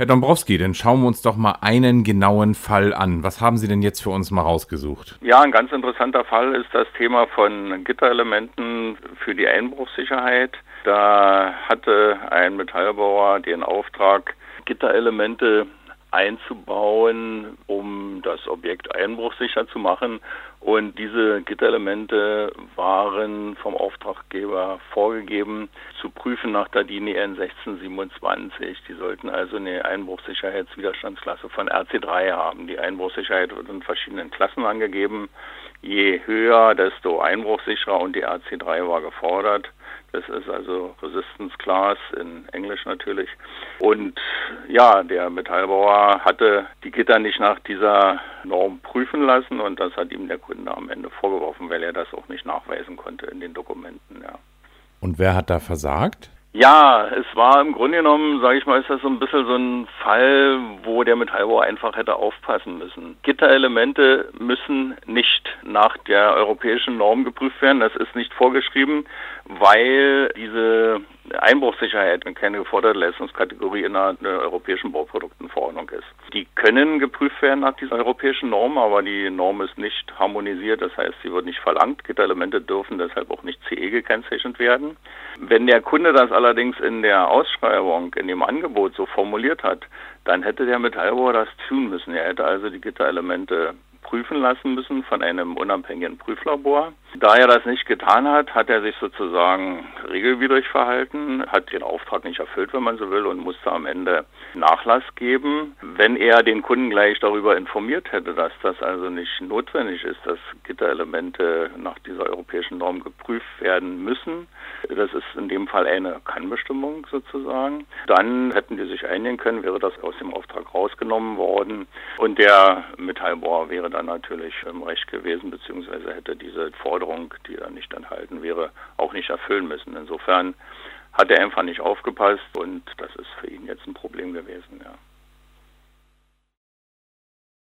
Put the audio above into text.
Herr Dombrowski, dann schauen wir uns doch mal einen genauen Fall an. Was haben Sie denn jetzt für uns mal rausgesucht? Ja, ein ganz interessanter Fall ist das Thema von Gitterelementen für die Einbruchssicherheit. Da hatte ein Metallbauer den Auftrag, Gitterelemente einzubauen, um das Objekt einbruchsicher zu machen. Und diese Gitterelemente waren vom Auftraggeber vorgegeben zu prüfen nach der DIN EN 1627. Die sollten also eine Einbruchsicherheitswiderstandsklasse von RC3 haben. Die Einbruchsicherheit wird in verschiedenen Klassen angegeben. Je höher, desto einbruchsicherer und die RC3 war gefordert. Das ist also Resistance Class in Englisch natürlich. Und ja, der Metallbauer hatte die Gitter nicht nach dieser Norm prüfen lassen und das hat ihm der Kunde am Ende vorgeworfen, weil er das auch nicht nachweisen konnte in den Dokumenten. Ja. Und wer hat da versagt? Ja, es war im Grunde genommen, sage ich mal, ist das so ein bisschen so ein Fall, wo der Metallbauer einfach hätte aufpassen müssen. Gitterelemente müssen nicht nach der europäischen Norm geprüft werden. Das ist nicht vorgeschrieben, weil diese Einbruchssicherheit keine geforderte Leistungskategorie innerhalb der europäischen Bauproduktenverordnung ist. Die können geprüft werden nach dieser europäischen Norm, aber die Norm ist nicht harmonisiert, das heißt, sie wird nicht verlangt. Gitterelemente dürfen deshalb auch nicht CE gekennzeichnet werden. Wenn der Kunde das allerdings in der Ausschreibung, in dem Angebot so formuliert hat, dann hätte der Metallbauer das tun müssen. Er hätte also die Gitterelemente prüfen lassen müssen von einem unabhängigen Prüflabor. Da er das nicht getan hat, hat er sich sozusagen regelwidrig verhalten, hat den Auftrag nicht erfüllt, wenn man so will, und musste am Ende Nachlass geben. Wenn er den Kunden gleich darüber informiert hätte, dass das also nicht notwendig ist, dass Gitterelemente nach dieser europäischen Norm geprüft werden müssen, das ist in dem Fall eine Kannbestimmung sozusagen, dann hätten die sich einigen können, wäre das aus dem Auftrag rausgenommen worden und der Metallbohrer wäre dann natürlich im Recht gewesen, beziehungsweise hätte diese Forderung, die da nicht enthalten wäre, auch nicht erfüllen müssen. Insofern hat er einfach nicht aufgepasst und das ist für ihn